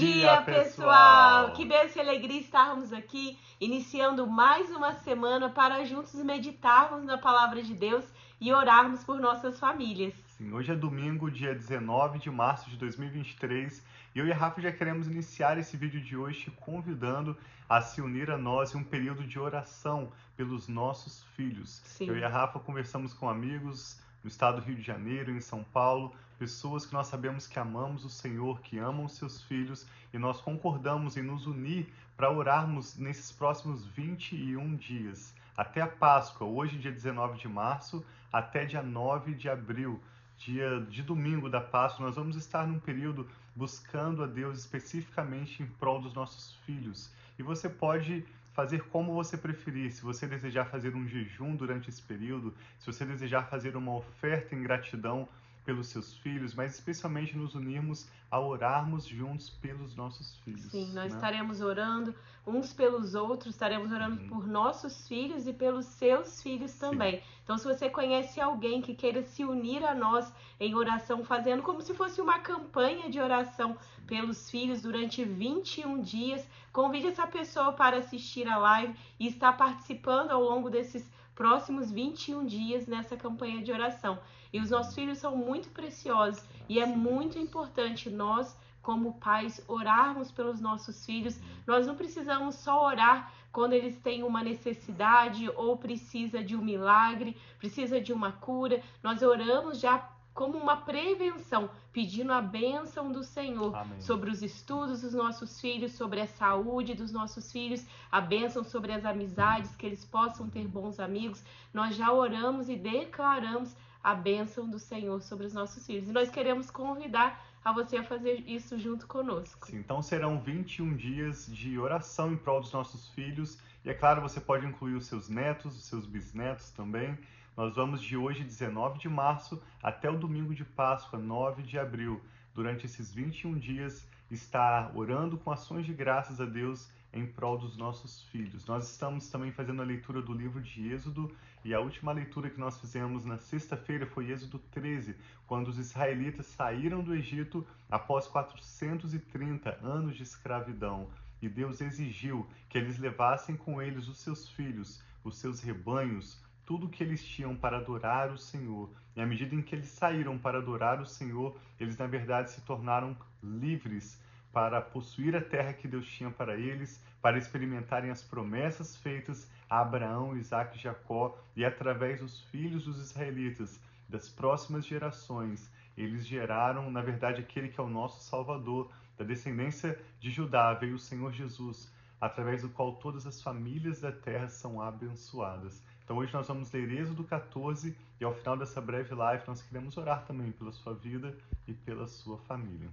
dia, pessoal! Que bênção e alegria estarmos aqui, iniciando mais uma semana para juntos meditarmos na palavra de Deus e orarmos por nossas famílias. Sim, hoje é domingo, dia 19 de março de 2023, e eu e a Rafa já queremos iniciar esse vídeo de hoje te convidando a se unir a nós em um período de oração pelos nossos filhos. Sim. Eu e a Rafa conversamos com amigos no estado do Rio de Janeiro, em São Paulo, pessoas que nós sabemos que amamos o Senhor, que amam seus filhos, e nós concordamos em nos unir para orarmos nesses próximos 21 dias, até a Páscoa, hoje, dia 19 de março, até dia 9 de abril, dia de domingo da Páscoa, nós vamos estar num período buscando a Deus especificamente em prol dos nossos filhos. E você pode fazer como você preferir. Se você desejar fazer um jejum durante esse período, se você desejar fazer uma oferta em gratidão pelos seus filhos, mas especialmente nos unirmos a orarmos juntos pelos nossos filhos. Sim, nós né? estaremos orando uns pelos outros, estaremos orando Uhum. por nossos filhos e pelos seus filhos também. Então, se você conhece alguém que queira se unir a nós em oração, fazendo como se fosse uma campanha de oração pelos filhos durante 21 dias, convide essa pessoa para assistir a live e estar participando ao longo desses próximos 21 dias nessa campanha de oração. E os nossos filhos são muito preciosos e é muito importante nós, como pais, orarmos pelos nossos filhos. Nós não precisamos só orar quando eles têm uma necessidade ou precisa de um milagre, precisa de uma cura. Nós oramos já como uma prevenção, pedindo a bênção do Senhor Amém. sobre os estudos dos nossos filhos, sobre a saúde dos nossos filhos, a bênção sobre as amizades, que eles possam ter bons amigos. Nós já oramos e declaramos a bênção do Senhor sobre os nossos filhos. E nós queremos convidar a você a fazer isso junto conosco. Sim, então serão 21 dias de oração em prol dos nossos filhos. E é claro, você pode incluir os seus netos, os seus bisnetos também. Nós vamos de hoje, 19 de março, até o domingo de Páscoa, 9 de abril. Durante esses 21 dias, estar orando com ações de graças a Deus em prol dos nossos filhos. Nós estamos também fazendo a leitura do livro de Êxodo e a última leitura que nós fizemos na sexta-feira foi Êxodo 13, quando os israelitas saíram do Egito após 430 anos de escravidão. E Deus exigiu que eles levassem com eles os seus filhos, os seus rebanhos, tudo o que eles tinham para adorar o Senhor. E à medida em que eles saíram para adorar o Senhor, eles na verdade se tornaram livres para possuir a terra que Deus tinha para eles, para experimentarem as promessas feitas a Abraão, Isaac e Jacó, e através dos filhos dos israelitas, das próximas gerações, eles geraram, na verdade, aquele que é o nosso Salvador, da descendência de Judá, veio o Senhor Jesus, através do qual todas as famílias da terra são abençoadas. Então hoje nós vamos ler Êxodo 14 e ao final dessa breve live nós queremos orar também pela sua vida e pela sua família.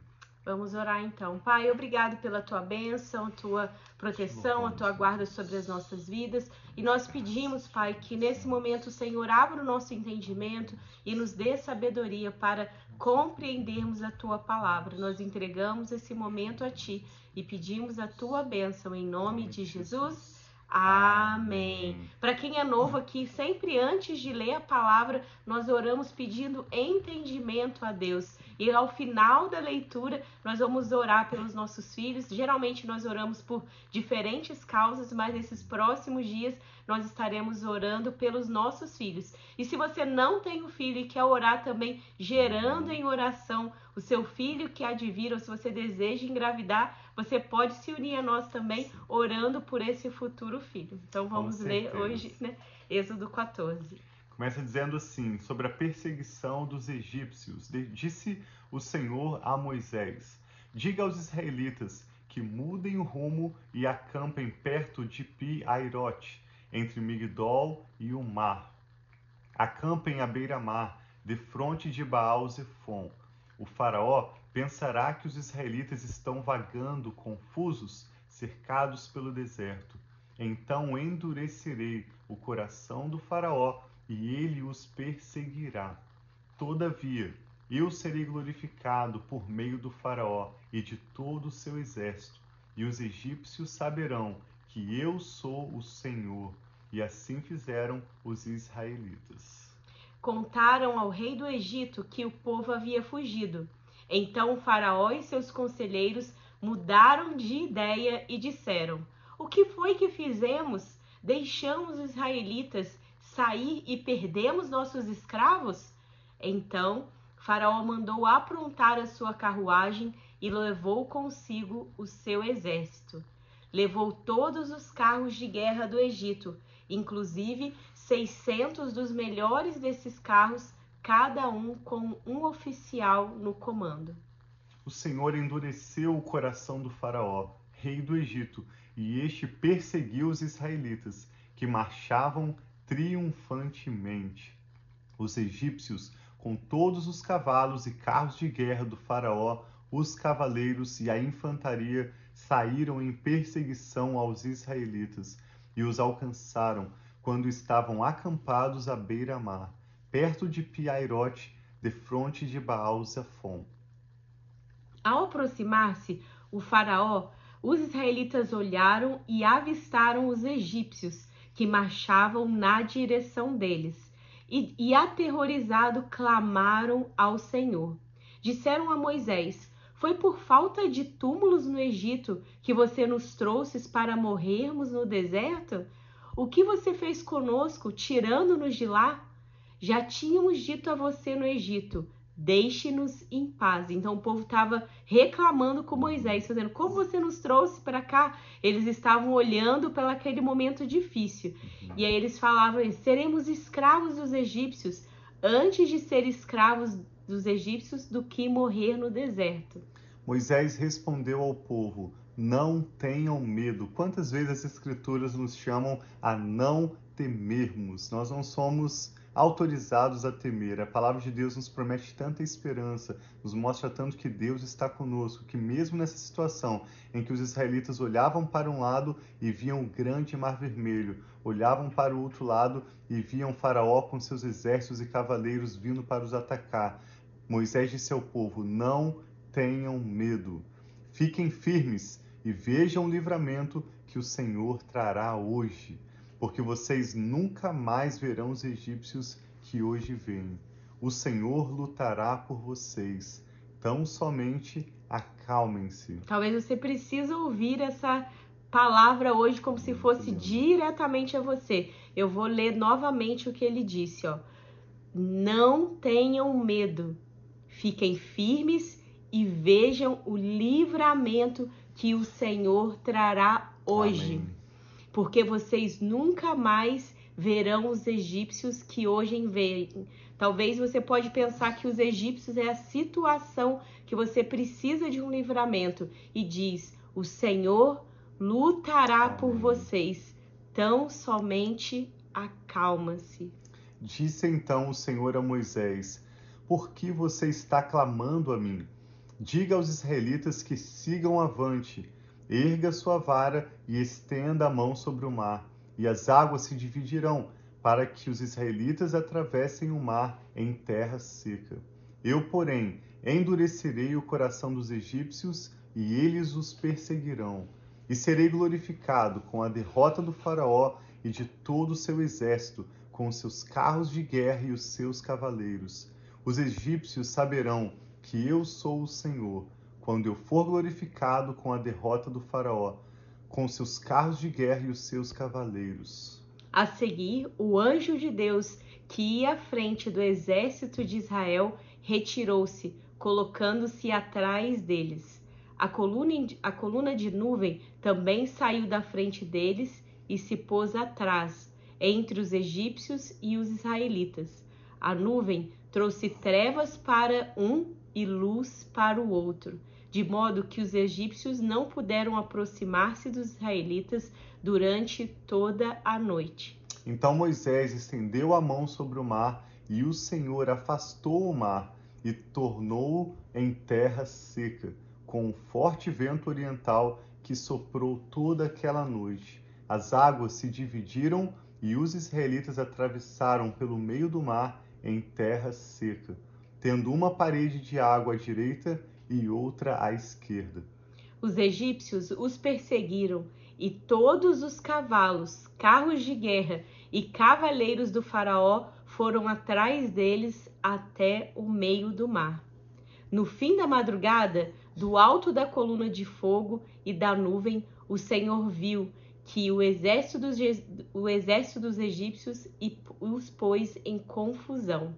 Vamos orar então. Pai, obrigado pela tua bênção, tua proteção, a tua guarda sobre as nossas vidas. E nós pedimos, Pai, que nesse momento o Senhor abra o nosso entendimento e nos dê sabedoria para compreendermos a tua palavra. Nós entregamos esse momento a ti e pedimos a tua bênção em nome de Jesus. Amém. Para quem é novo aqui, sempre antes de ler a palavra, nós oramos pedindo entendimento a Deus. E ao final da leitura, nós vamos orar pelos nossos filhos. Geralmente nós oramos por diferentes causas, mas nesses próximos dias nós estaremos orando pelos nossos filhos. E se você não tem um filho e quer orar também, gerando em oração o seu filho que há de vir, ou se você deseja engravidar, você pode se unir a nós também, orando por esse futuro filho. Então vamos ler hoje, né? Êxodo 14. Começa dizendo assim: sobre a perseguição dos egípcios. Disse o Senhor a Moisés: Diga aos israelitas que mudem o rumo e acampem perto de Pi-Airote, entre Migdol e o mar. Acampem à beira-mar, defronte de Baal-Zephon. O faraó pensará que os israelitas estão vagando confusos, cercados pelo deserto. Então endurecerei o coração do faraó e ele os perseguirá. Todavia, eu serei glorificado por meio do faraó e de todo o seu exército, e os egípcios saberão que eu sou o Senhor. E assim fizeram os israelitas. contaram ao rei do Egito que o povo havia fugido. Então o faraó e seus conselheiros mudaram de ideia e disseram: O que foi que fizemos? Deixamos os israelitas sair e perdemos nossos escravos? Então Faraó mandou aprontar a sua carruagem e levou consigo o seu exército. Levou todos os carros de guerra do Egito, inclusive seiscentos dos melhores desses carros, cada um com um oficial no comando. O Senhor endureceu o coração do Faraó, rei do Egito, e este perseguiu os israelitas, que marchavam triunfantemente. Os egípcios com todos os cavalos e carros de guerra do Faraó, os cavaleiros e a infantaria saíram em perseguição aos israelitas e os alcançaram quando estavam acampados à beira-mar, perto de Piairote, defronte de Baal-Zafon. Ao aproximar-se o faraó, os israelitas olharam e avistaram os egípcios que marchavam na direção deles e, e aterrorizado clamaram ao Senhor. Disseram a Moisés: Foi por falta de túmulos no Egito que você nos trouxe para morrermos no deserto? O que você fez conosco, tirando-nos de lá? Já tínhamos dito a você no Egito: Deixe-nos em paz. Então o povo estava reclamando com Moisés, dizendo: Como você nos trouxe para cá? Eles estavam olhando para aquele momento difícil. E aí eles falavam: Seremos escravos dos egípcios antes de ser escravos dos egípcios do que morrer no deserto. Moisés respondeu ao povo: Não tenham medo. Quantas vezes as escrituras nos chamam a não temermos? Nós não somos autorizados a temer. A palavra de Deus nos promete tanta esperança, nos mostra tanto que Deus está conosco, que mesmo nessa situação em que os israelitas olhavam para um lado e viam o grande mar vermelho, olhavam para o outro lado e viam Faraó com seus exércitos e cavaleiros vindo para os atacar, Moisés disse ao povo: Não tenham medo, fiquem firmes e vejam o livramento que o Senhor trará hoje porque vocês nunca mais verão os egípcios que hoje veem. O Senhor lutará por vocês. Tão somente acalmem-se. Talvez você precise ouvir essa palavra hoje como se fosse diretamente a você. Eu vou ler novamente o que ele disse, ó. Não tenham medo. Fiquem firmes e vejam o livramento que o Senhor trará hoje. Amém porque vocês nunca mais verão os egípcios que hoje veem. Talvez você pode pensar que os egípcios é a situação que você precisa de um livramento e diz: "O Senhor lutará por vocês, tão somente acalma-se." Disse então o Senhor a Moisés: Por que você está clamando a mim? Diga aos israelitas que sigam avante Erga sua vara e estenda a mão sobre o mar, e as águas se dividirão, para que os israelitas atravessem o mar em terra seca. Eu, porém, endurecerei o coração dos egípcios, e eles os perseguirão. E serei glorificado com a derrota do Faraó e de todo o seu exército, com os seus carros de guerra e os seus cavaleiros. Os egípcios saberão que eu sou o Senhor quando eu for glorificado com a derrota do Faraó, com seus carros de guerra e os seus cavaleiros. A seguir, o anjo de Deus, que ia à frente do exército de Israel, retirou-se, colocando-se atrás deles. A coluna, a coluna de nuvem também saiu da frente deles e se pôs atrás, entre os egípcios e os israelitas. A nuvem trouxe trevas para um e luz para o outro de modo que os egípcios não puderam aproximar-se dos israelitas durante toda a noite. Então Moisés estendeu a mão sobre o mar, e o Senhor afastou o mar e tornou-o em terra seca, com um forte vento oriental que soprou toda aquela noite. As águas se dividiram e os israelitas atravessaram pelo meio do mar em terra seca, tendo uma parede de água à direita e outra à esquerda. Os egípcios os perseguiram, e todos os cavalos, carros de guerra e cavaleiros do Faraó foram atrás deles até o meio do mar. No fim da madrugada, Do alto da coluna de fogo e da nuvem, o Senhor viu que o exército dos, o exército dos egípcios os pôs em confusão.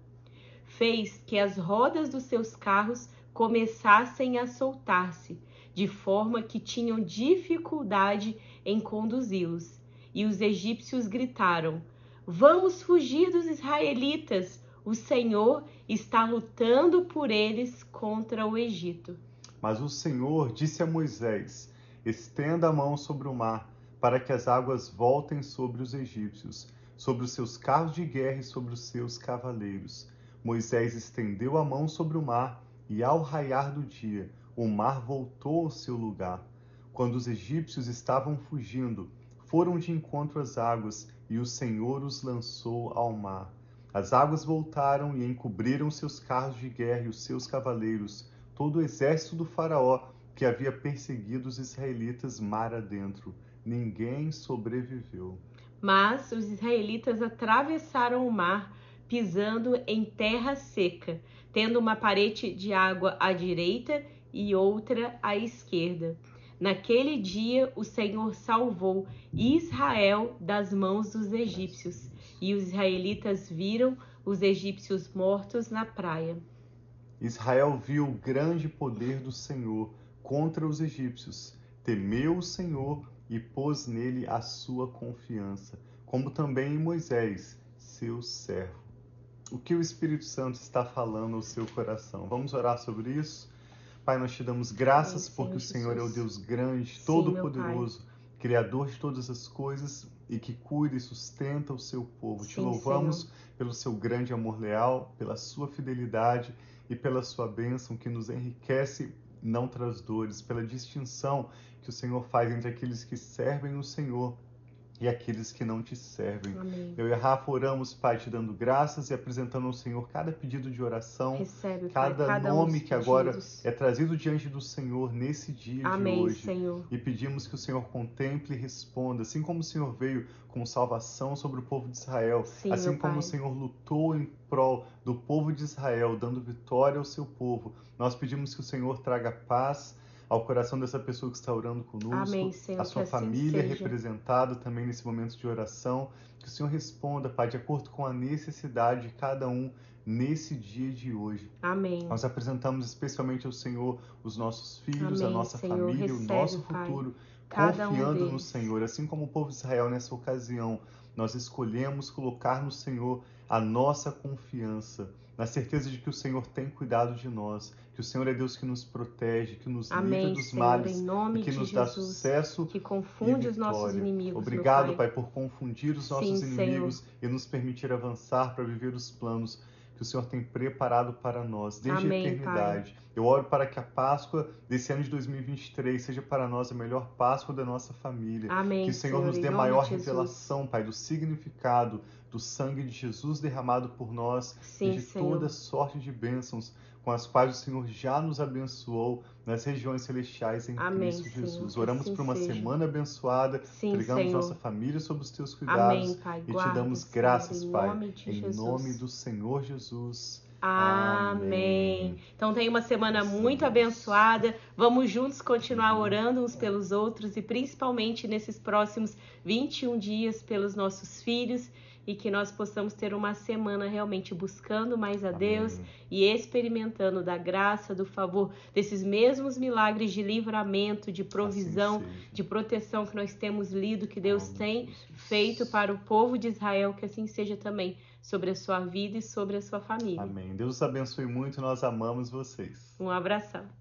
Fez que as rodas dos seus carros começassem a soltar-se, de forma que tinham dificuldade em conduzi-los. E os egípcios gritaram: Vamos fugir dos israelitas! O Senhor está lutando por eles contra o Egito. Mas o Senhor disse a Moisés: Estenda a mão sobre o mar para que as águas voltem sobre os egípcios, sobre os seus carros de guerra e sobre os seus cavaleiros. Moisés estendeu a mão sobre o mar, e ao raiar do dia, o mar voltou ao seu lugar. Quando os egípcios estavam fugindo, foram de encontro às águas, e o Senhor os lançou ao mar. As águas voltaram e encobriram seus carros de guerra e os seus cavaleiros, todo o exército do Faraó que havia perseguido os israelitas mar adentro ninguém sobreviveu. Mas os israelitas atravessaram o mar pisando em terra seca, tendo uma parede de água à direita e outra à esquerda. Naquele dia o Senhor salvou Israel das mãos dos egípcios, e os israelitas viram os egípcios mortos na praia. Israel viu o grande poder do Senhor contra os egípcios, temeu o Senhor e pôs nele a sua confiança, como também em Moisés, seu servo. O que o Espírito Santo está falando ao seu coração? Vamos orar sobre isso? Pai, nós te damos graças Sim, porque o Senhor Jesus. é o Deus grande, todo-poderoso, Criador de todas as coisas e que cuida e sustenta o seu povo. Sim, te louvamos Senhor. pelo seu grande amor leal, pela sua fidelidade e pela sua bênção que nos enriquece não traz dores, pela distinção que o Senhor faz entre aqueles que servem o Senhor e aqueles que não te servem. Amém. Eu e a Rafa oramos, Pai, te dando graças e apresentando ao Senhor cada pedido de oração, Recebe, cada, cada nome que agora é trazido diante do Senhor nesse dia Amém, de hoje. Senhor. E pedimos que o Senhor contemple e responda, assim como o Senhor veio com salvação sobre o povo de Israel, Sim, assim como pai. o Senhor lutou em prol do povo de Israel, dando vitória ao seu povo. Nós pedimos que o Senhor traga paz, ao coração dessa pessoa que está orando conosco, Amém, Senhor, a sua assim família seja. representada também nesse momento de oração. Que o Senhor responda, Pai, de acordo com a necessidade de cada um nesse dia de hoje. Amém. Nós apresentamos especialmente ao Senhor os nossos filhos, Amém, a nossa Senhor, família, recebe, o nosso Pai, futuro, confiando um no Senhor, assim como o povo de Israel nessa ocasião. Nós escolhemos colocar no Senhor a nossa confiança na certeza de que o Senhor tem cuidado de nós, que o Senhor é Deus que nos protege, que nos Amém, livra dos Senhor, males, e que nos Jesus, dá sucesso que confunde e os nossos inimigos. Obrigado, pai. pai. por confundir os nossos Sim, inimigos Senhor. e nos permitir avançar para viver os planos que o Senhor tem preparado para nós desde Amém, a eternidade. Pai. Eu oro para que a Páscoa desse ano de 2023 seja para nós a melhor Páscoa da nossa família. Amém, que o Senhor, Senhor nos dê maior revelação, Pai, do significado do sangue de Jesus derramado por nós Sim, e de Senhor. toda sorte de bênçãos com as quais o Senhor já nos abençoou nas regiões celestiais em Amém, Cristo Jesus. Senhor. Oramos assim por uma seja. semana abençoada, Sim, entregamos Senhor. nossa família sob os teus cuidados Amém, Pai. e te damos Senhor, graças, em Pai, nome em Jesus. nome do Senhor Jesus. Amém. Então tenha uma semana muito abençoada. Vamos juntos continuar orando uns pelos outros e principalmente nesses próximos 21 dias pelos nossos filhos e que nós possamos ter uma semana realmente buscando mais a Deus Amém. e experimentando da graça, do favor desses mesmos milagres de livramento, de provisão, Assim de proteção que nós temos lido que Deus Amém, tem Jesus. feito para o povo de Israel, que assim seja também sobre a sua vida e sobre a sua família. Amém. Deus os abençoe muito, nós amamos vocês. Um abração.